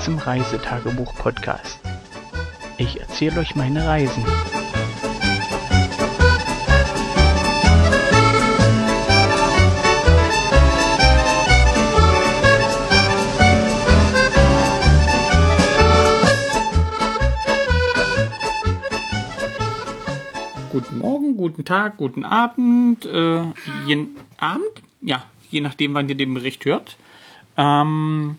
Zum Reisetagebuch-Podcast. Ich erzähle euch meine Reisen. Guten Morgen, guten Tag, guten Abend. Äh, jeden Abend? Ja, je nachdem, wann ihr den Bericht hört. Ähm,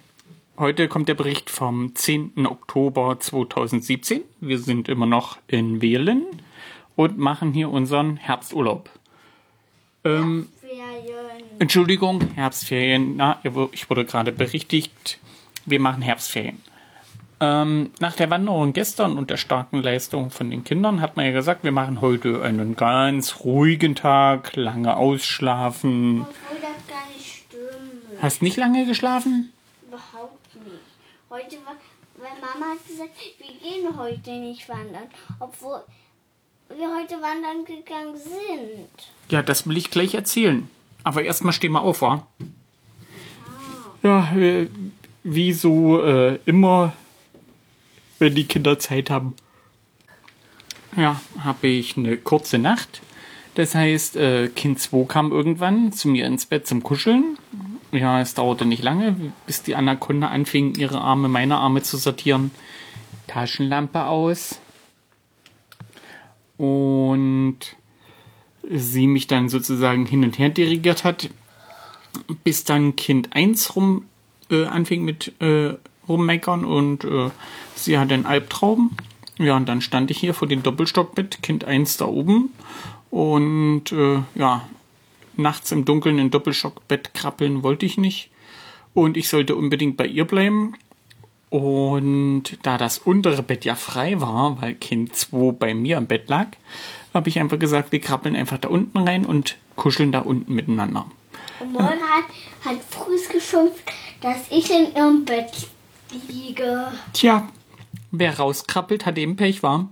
heute kommt der Bericht vom 10. Oktober 2017. Wir sind immer noch in Wählen und machen hier unseren Herbsturlaub. Ähm, Entschuldigung, Herbstferien. Na, ich wurde gerade berichtigt. Wir machen Herbstferien. Ähm, nach der Wanderung gestern und der starken Leistung von den Kindern hat man ja gesagt, wir machen heute einen ganz ruhigen Tag, lange ausschlafen. Obwohl das gar nicht stimmt. Hast nicht lange geschlafen? Heute war, weil Mama hat gesagt, wir gehen heute nicht wandern. Obwohl wir heute wandern gegangen sind. Ja, das will ich gleich erzählen. Aber erstmal stehen wir auf, wa? Ja, äh, wie so äh, immer, wenn die Kinder Zeit haben. Ja, habe ich eine kurze Nacht. Das heißt, äh, Kind 2 kam irgendwann zu mir ins Bett zum Kuscheln. Ja, es dauerte nicht lange, bis die Anaconda anfing, ihre Arme, meine Arme zu sortieren. Taschenlampe aus. Und sie mich dann sozusagen hin und her dirigiert hat, bis dann Kind 1 rum äh, anfing mit äh, rummeckern und äh, sie hatte einen Albtraum. Ja, und dann stand ich hier vor dem Doppelstockbett, Kind 1 da oben und äh, ja, nachts im Dunkeln in Doppelstockbett krabbeln wollte ich nicht und ich sollte unbedingt bei ihr bleiben. Und da das untere Bett ja frei war, weil Kind 2 bei mir im Bett lag, habe ich einfach gesagt, wir krabbeln einfach da unten rein und kuscheln da unten miteinander. Und Mon hat, hat früh geschimpft, dass ich in ihrem Bett liege. Tja, wer rauskrabbelt, hat eben Pech, war.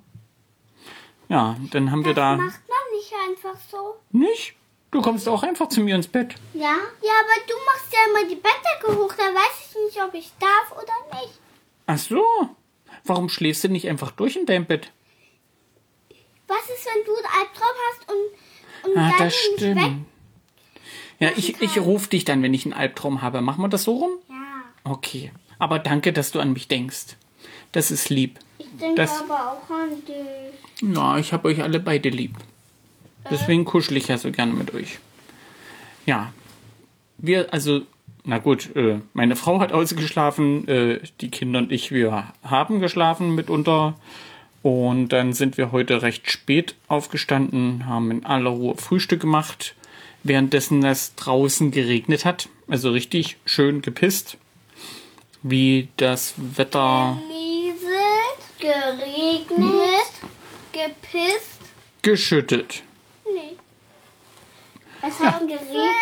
Ja, dann haben wir Das da. macht man nicht einfach so. Nicht? Du kommst auch einfach zu mir ins Bett. Ja? Ja, aber du machst ja immer die Bettdecke hoch. Da weiß ich nicht, ob ich darf oder nicht. Ach so. Warum schläfst du nicht einfach durch in deinem Bett? Was ist, wenn du einen Albtraum hast und, und Ah, dann das nicht weg? stimmt. Ja, ich, ich rufe dich dann, wenn ich einen Albtraum habe. Machen wir das so rum? Ja. Okay. Aber danke, dass du an mich denkst. Das ist lieb. Ich denke Das- aber auch an dich. Ja, ich habe euch alle beide lieb. Deswegen kuschel ich ja so gerne mit euch. Ja. Wir, also, na gut, äh, meine Frau hat ausgeschlafen, äh, die Kinder und ich, wir haben geschlafen mitunter. Und dann sind wir heute recht spät aufgestanden, haben in aller Ruhe Frühstück gemacht, währenddessen es draußen geregnet hat. Also richtig schön gepisst. Wie das Wetter Nieselt, geregnet, gepisst. geschüttet. Es hat geregnet.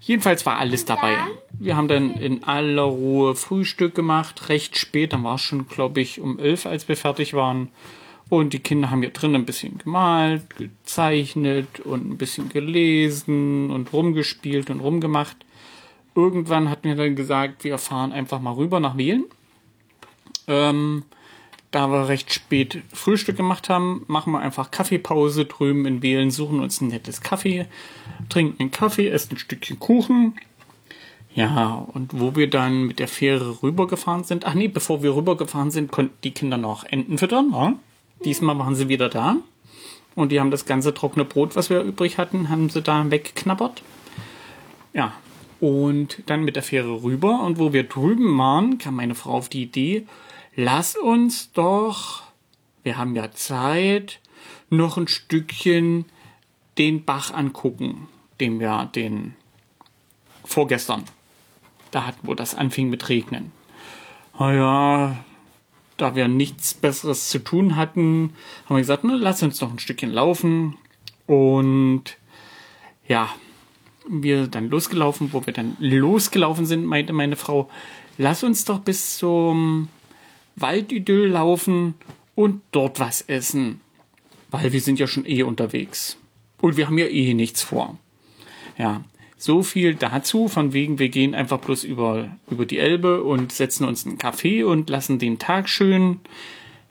Jedenfalls war alles dabei. Wir haben dann in aller Ruhe Frühstück gemacht, recht spät. Dann war es schon, glaube ich, um elf, als wir fertig waren. Und die Kinder haben hier drin ein bisschen gemalt, gezeichnet und ein bisschen gelesen und rumgespielt und rumgemacht. Irgendwann hatten wir dann gesagt, wir fahren einfach mal rüber nach Wählen. Ähm, da wir recht spät Frühstück gemacht haben, machen wir einfach Kaffeepause drüben in Wählen, suchen uns ein nettes Kaffee, trinken einen Kaffee, essen ein Stückchen Kuchen. Ja, und wo wir dann mit der Fähre rübergefahren sind, ach nee, bevor wir rübergefahren sind, konnten die Kinder noch Enten füttern. Ja? Diesmal waren sie wieder da. Und die haben das ganze trockene Brot, was wir übrig hatten, haben sie da weggeknabbert. Ja, und dann mit der Fähre rüber. Und wo wir drüben waren, kam meine Frau auf die Idee, lass uns doch, wir haben ja Zeit, noch ein Stückchen den Bach angucken, den wir den vorgestern, da hatten, wo das anfing mit Regnen. Naja, da wir nichts Besseres zu tun hatten, haben wir gesagt, na, lass uns noch ein Stückchen laufen. Und ja, wir dann losgelaufen, wo wir dann losgelaufen sind, meinte meine Frau, lass uns doch bis zum Waldidyll laufen und dort was essen. Weil wir sind ja schon eh unterwegs. Und wir haben ja eh nichts vor. Ja, So viel dazu, von wegen, wir gehen einfach bloß über, über die Elbe und setzen uns einen Kaffee und lassen den Tag schön.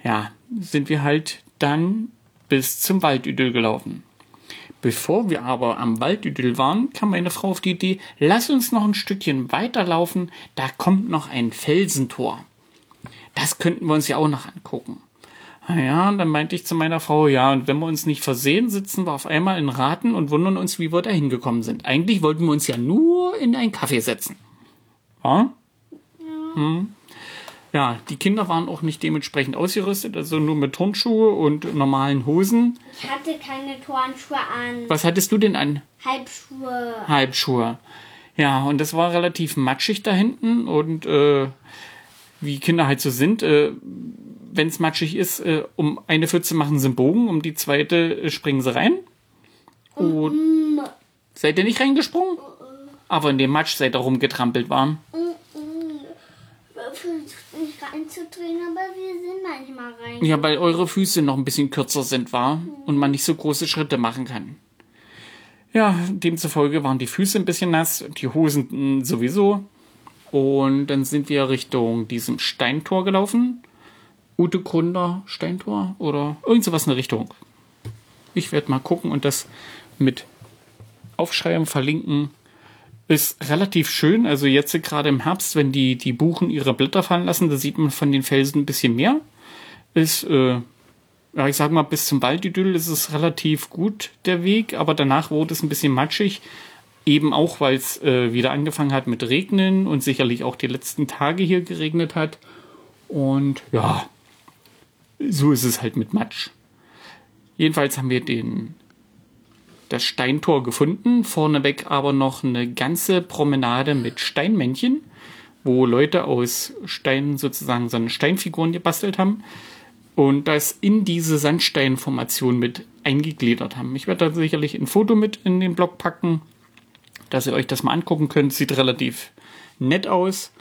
Ja, sind wir halt dann bis zum Waldidyll gelaufen. Bevor wir aber am Waldidyll waren, kam meine Frau auf die Idee, lass uns noch ein Stückchen weiterlaufen, da kommt noch ein Felsentor. Das könnten wir uns ja auch noch angucken. Ja, dann meinte ich zu meiner Frau, ja, und wenn wir uns nicht versehen, sitzen wir auf einmal in Raten und wundern uns, wie wir da hingekommen sind. Eigentlich wollten wir uns ja nur in einen Kaffee setzen. Ja? Ja. Hm. ja, die Kinder waren auch nicht dementsprechend ausgerüstet, also nur mit Turnschuhe und normalen Hosen. Ich hatte keine Turnschuhe an. Was hattest du denn an? Halbschuhe. Halbschuhe. Ja, und das war relativ matschig da hinten und äh, wie Kinder halt so sind, äh, wenn es matschig ist, äh, um eine Pfütze machen sie einen Bogen, um die zweite äh, springen sie rein. Und mm. seid ihr nicht reingesprungen? Aber in dem Matsch seid ihr rumgetrampelt waren. Nicht reinzudrehen, aber wir sind manchmal rein. Ja, weil eure Füße noch ein bisschen kürzer sind, war und man nicht so große Schritte machen kann. Ja, demzufolge waren die Füße ein bisschen nass, die Hosen mm, sowieso. Und dann sind wir Richtung diesem Steintor gelaufen. Ute Gründer Steintor oder irgend sowas in der Richtung. Ich werde mal gucken und das mit aufschreiben, verlinken. Ist relativ schön. Also jetzt gerade im Herbst, wenn die, die Buchen ihre Blätter fallen lassen, da sieht man von den Felsen ein bisschen mehr. Ist, äh, ja, ich sag mal, bis zum Waldidyll ist es relativ gut, der Weg, aber danach wurde es ein bisschen matschig. Eben auch, weil es äh, wieder angefangen hat mit Regnen und sicherlich auch die letzten Tage hier geregnet hat. Und ja, so ist es halt mit Matsch. Jedenfalls haben wir den, das Steintor gefunden, vorneweg aber noch eine ganze Promenade mit Steinmännchen, wo Leute aus Steinen sozusagen so eine Steinfiguren gebastelt haben und das in diese Sandsteinformation mit eingegliedert haben. Ich werde da sicherlich ein Foto mit in den Blog packen, dass ihr euch das mal angucken könnt. Sieht relativ nett aus.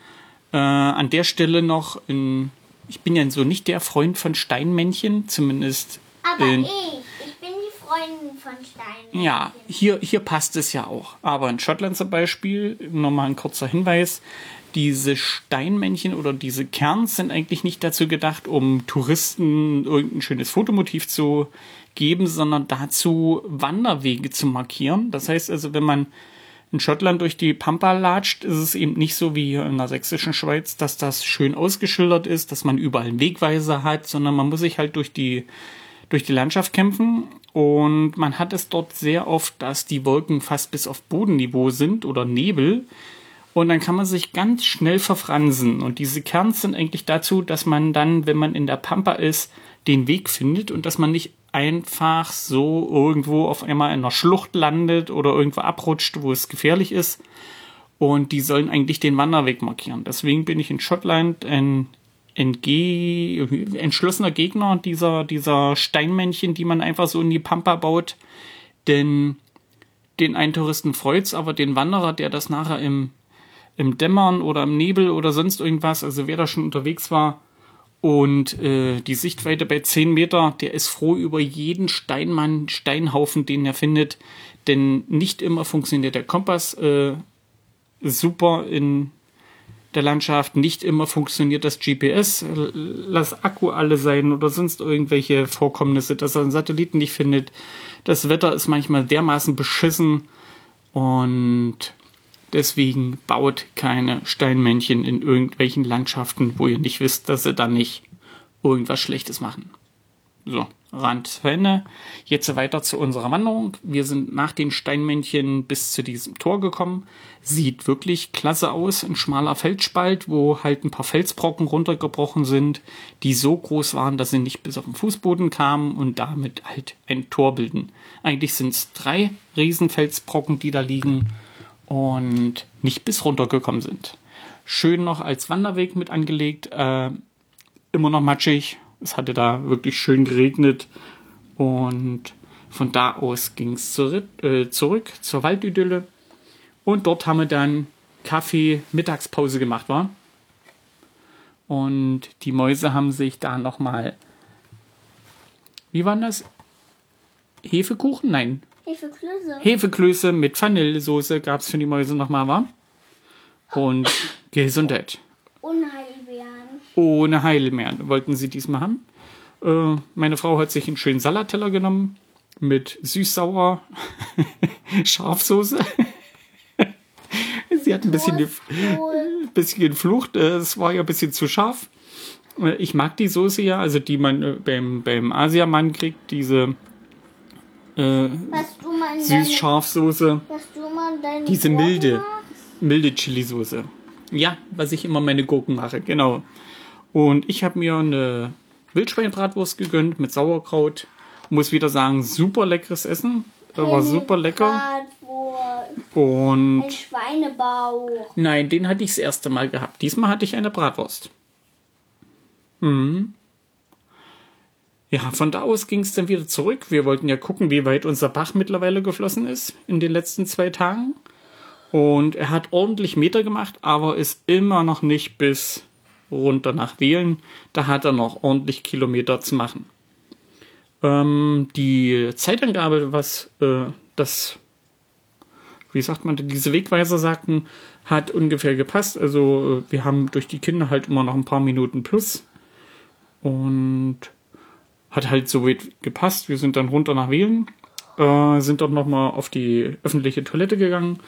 Äh, an der Stelle noch ein ich bin ja so nicht der Freund von Steinmännchen, zumindest. Aber äh, ich, ich bin die Freundin von Steinmännchen. Ja, hier, hier passt es ja auch. Aber in Schottland zum Beispiel, nochmal ein kurzer Hinweis, diese Steinmännchen oder diese Kerns sind eigentlich nicht dazu gedacht, um Touristen irgendein schönes Fotomotiv zu geben, sondern dazu Wanderwege zu markieren. Das heißt also, wenn man in Schottland durch die Pampa latscht, ist es eben nicht so wie hier in der sächsischen Schweiz, dass das schön ausgeschildert ist, dass man überall einen Wegweiser hat, sondern man muss sich halt durch die, durch die Landschaft kämpfen. Und man hat es dort sehr oft, dass die Wolken fast bis auf Bodenniveau sind oder Nebel. Und dann kann man sich ganz schnell verfransen. Und diese Kerns sind eigentlich dazu, dass man dann, wenn man in der Pampa ist, den Weg findet und dass man nicht einfach so irgendwo auf einmal in einer Schlucht landet oder irgendwo abrutscht, wo es gefährlich ist. Und die sollen eigentlich den Wanderweg markieren. Deswegen bin ich in Schottland ein entge entschlossener Gegner dieser, dieser Steinmännchen, die man einfach so in die Pampa baut. Denn den einen Touristen freut's, aber den Wanderer, der das nachher im, im Dämmern oder im Nebel oder sonst irgendwas, also wer da schon unterwegs war, und äh, die Sichtweite bei 10 Meter, der ist froh über jeden Steinmann, Steinhaufen, den er findet. Denn nicht immer funktioniert der Kompass äh, super in der Landschaft. Nicht immer funktioniert das GPS. Lass Akku alle sein oder sonst irgendwelche Vorkommnisse, dass er einen Satelliten nicht findet. Das Wetter ist manchmal dermaßen beschissen. Und Deswegen baut keine Steinmännchen in irgendwelchen Landschaften, wo ihr nicht wisst, dass sie dann nicht irgendwas Schlechtes machen. So, Rand zu Ende. Jetzt weiter zu unserer Wanderung. Wir sind nach den Steinmännchen bis zu diesem Tor gekommen. Sieht wirklich klasse aus. Ein schmaler Felsspalt, wo halt ein paar Felsbrocken runtergebrochen sind, die so groß waren, dass sie nicht bis auf den Fußboden kamen und damit halt ein Tor bilden. Eigentlich sind es drei Riesenfelsbrocken, die da liegen und nicht bis runtergekommen sind. Schön noch als Wanderweg mit angelegt, äh, immer noch matschig. Es hatte da wirklich schön geregnet und von da aus ging es zurück, äh, zurück zur Waldidylle und dort haben wir dann Kaffee Mittagspause gemacht, war. Und die Mäuse haben sich da noch mal wie war das? Hefekuchen? Nein, Hefeklöße. Hefeklöße mit Vanillesoße gab es für die Mäuse nochmal, war? Und Gesundheit. Ohne Heidelbeeren. Ohne Heilmeeren wollten sie diesmal haben. Äh, meine Frau hat sich einen schönen Salatteller genommen mit süß-sauer Schafsoße. sie hat ein bisschen, gef- bisschen geflucht. äh, Es war ja ein bisschen zu scharf. Äh, Ich mag die Soße ja, also die man äh, beim, beim Asiamann kriegt, diese äh, Süß-Scharf-Soße. Diese Gurken milde. machst? Milde Chili-Soße. Ja, was ich immer meine Gurken mache, genau. Und ich habe mir eine Wildschweinbratwurst gegönnt mit Sauerkraut. Muss wieder sagen, super leckeres Essen. War super lecker. Und Ein Schweinebauch. nein, den hatte ich das erste Mal gehabt. Diesmal hatte ich eine Bratwurst. Mhm. Ja, von da aus ging es dann wieder zurück. Wir wollten ja gucken, wie weit unser Bach mittlerweile geflossen ist in den letzten zwei Tagen. Und er hat ordentlich Meter gemacht, aber ist immer noch nicht bis runter nach Wählen. Da hat er noch ordentlich Kilometer zu machen. Ähm, die Zeitangabe, was äh, das, wie sagt man, diese Wegweiser sagten, hat ungefähr gepasst. Also äh, wir haben durch die Kinder halt immer noch ein paar Minuten plus. Und hat halt so weit gepasst. Wir sind dann runter nach Wählen, äh, sind dort nochmal auf die öffentliche Toilette gegangen.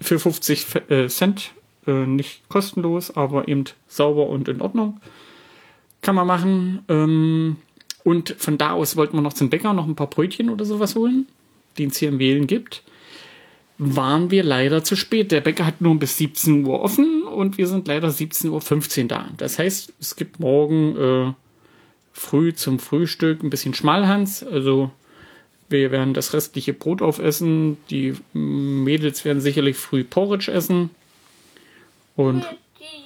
Für 50 Fe- äh, Cent, äh, nicht kostenlos, aber eben sauber und in Ordnung. Kann man machen. Ähm, und von da aus wollten wir noch zum Bäcker noch ein paar Brötchen oder sowas holen, die es hier im Wählen gibt. Waren wir leider zu spät. Der Bäcker hat nur bis 17 Uhr offen und wir sind leider 17.15 Uhr da. Das heißt, es gibt morgen äh, früh zum Frühstück ein bisschen Schmalhans. Also wir werden das restliche Brot aufessen. Die Mädels werden sicherlich früh Porridge essen. Und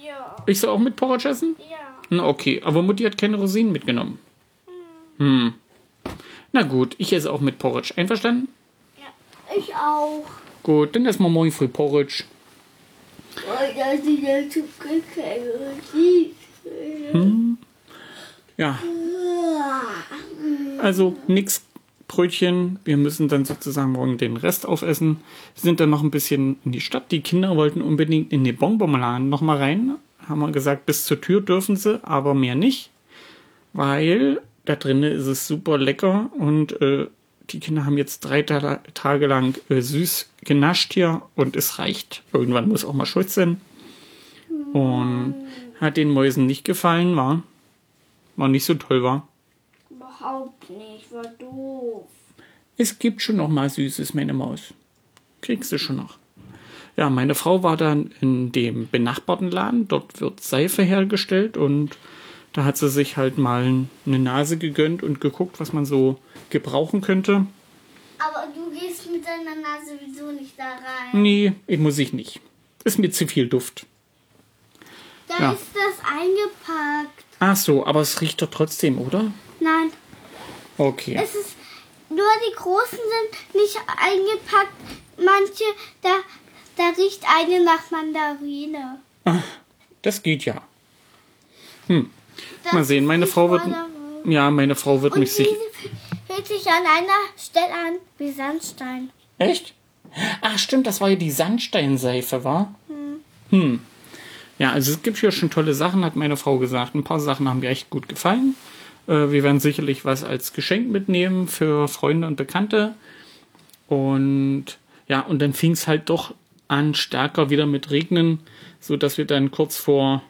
Ja. ich soll auch mit Porridge essen? Ja. Na okay, aber Mutti hat keine Rosinen mitgenommen. Hm. Na gut, ich esse auch mit Porridge. Einverstanden? Ich auch. Gut, dann essen wir morgen früh Porridge. Oh, das ist ja zu Ja, also nix Brötchen. Wir müssen dann sozusagen morgen den Rest aufessen. Sind dann noch ein bisschen in die Stadt. Die Kinder wollten unbedingt in den Bonbonladen noch mal rein. Haben wir gesagt, bis zur Tür dürfen sie, aber mehr nicht. Weil da drinnen ist es super lecker und äh, die Kinder haben jetzt drei Ta Tage lang äh, süß genascht hier und es reicht. Irgendwann muss auch mal Schluss sein. Und hat den Mäusen nicht gefallen, war. War nicht so toll, war. Überhaupt nicht. War doof. Es gibt schon noch mal Süßes, meine Maus. Kriegst du schon noch. Ja, meine Frau war dann in dem benachbarten Laden. Dort wird Seife hergestellt und da hat sie sich halt mal eine Nase gegönnt und geguckt, was man so gebrauchen könnte. Aber du gehst mit deiner Nase sowieso nicht da rein. Nee, ich muss ich nicht. Ist mir zu viel Duft. Da Ja. ist das eingepackt. Ach so, aber es riecht doch trotzdem, oder? Nein, Okay. es ist nur die großen sind nicht eingepackt. Manche, da, da riecht eine nach Mandarine. Das geht ja. Hm. Das Mal sehen, meine Frau wird. Ja, meine Frau wird Und mich sicher. fühlt sich an einer Stelle an wie Sandstein. Echt? Ach stimmt, das war ja die Sandsteinseife, war? Hm. Ja, also es gibt hier schon tolle Sachen, hat meine Frau gesagt. Ein paar Sachen haben mir echt gut gefallen. Äh, wir werden sicherlich was als Geschenk mitnehmen für Freunde und Bekannte. Und ja, und dann fing es halt doch an, stärker wieder mit Regnen, so dass wir dann kurz vor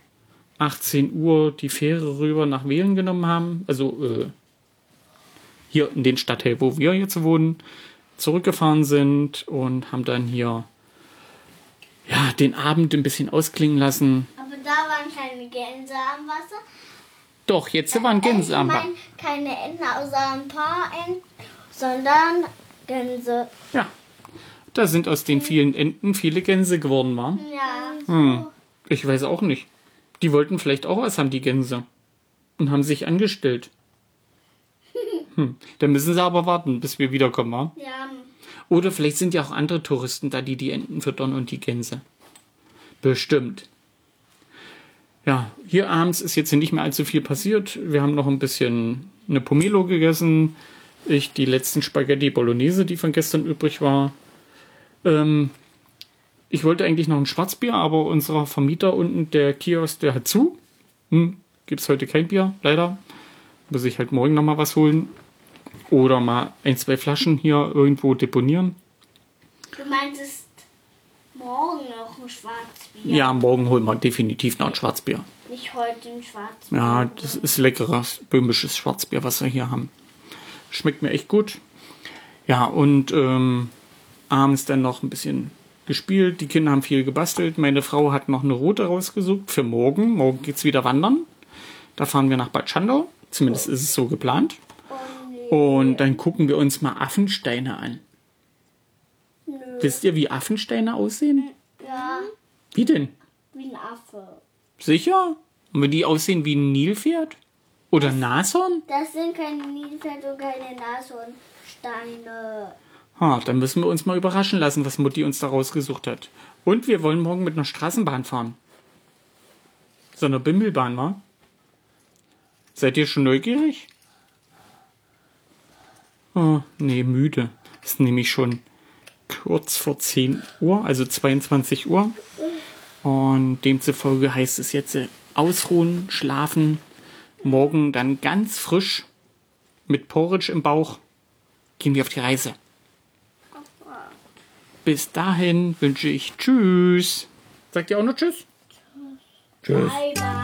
18 Uhr die Fähre rüber nach Wählen genommen haben. Also äh, hier in den Stadtteil, wo wir jetzt wohnen, zurückgefahren sind und haben dann hier ja, den Abend ein bisschen ausklingen lassen. Aber da waren keine Gänse am Wasser. Doch, jetzt waren Gänse am ich Bach. mein, keine Enten, außer ein paar Enten, sondern Gänse. Ja. Da sind aus den vielen Enten viele Gänse geworden, war. Ja. Hm. Ich weiß auch nicht. Die wollten vielleicht auch was haben, die Gänse. Und haben sich angestellt. Hm. Dann müssen sie aber warten, bis wir wiederkommen, wa? Ja. Oder vielleicht sind ja auch andere Touristen da, die die Enten füttern und die Gänse. Bestimmt. Ja, hier abends ist jetzt nicht mehr allzu viel passiert. Wir haben noch ein bisschen eine Pomelo gegessen, ich die letzten Spaghetti Bolognese, die von gestern übrig war. Ähm, ich wollte eigentlich noch ein Schwarzbier, aber unser Vermieter unten, der Kiosk, der hat zu. Hm, gibt's heute kein Bier, leider. Muss ich halt morgen nochmal was holen. Oder mal ein, zwei Flaschen hier irgendwo deponieren. Du meintest morgen noch ein Schwarzbier. Ja, morgen holen wir definitiv noch ein Schwarzbier. Nicht heute ein Schwarzbier. Ja, das ist leckeres böhmisches Schwarzbier, was wir hier haben. Schmeckt mir echt gut. Ja, und ähm, abends dann noch ein bisschen gespielt. Die Kinder haben viel gebastelt. Meine Frau hat noch eine Route rausgesucht für morgen. Morgen geht's wieder wandern. Da fahren wir nach Bad Schandau. Zumindest ist es so geplant. Und dann gucken wir uns mal Affensteine an. Nö. Wisst ihr, wie Affensteine aussehen? Ja, Wie denn? wie ein Affe. Sicher? Und wenn die aussehen wie ein Nilpferd? Oder ein Nashorn? Das sind keine Nilpferd und keine Nashornsteine. Ha, dann müssen wir uns mal überraschen lassen, was Mutti uns da rausgesucht hat. Und wir wollen morgen mit einer Straßenbahn fahren. So einer Bimmelbahn, wa? Seid ihr schon neugierig? Oh, nee, müde. Ist nämlich schon kurz vor 10 Uhr, also 22 Uhr. Und demzufolge heißt es jetzt äh, ausruhen, schlafen, morgen dann ganz frisch mit Porridge im Bauch gehen wir auf die Reise. Bis dahin wünsche ich Tschüss. Sagt ihr auch noch Tschüss? Tschüss. Bye, bye.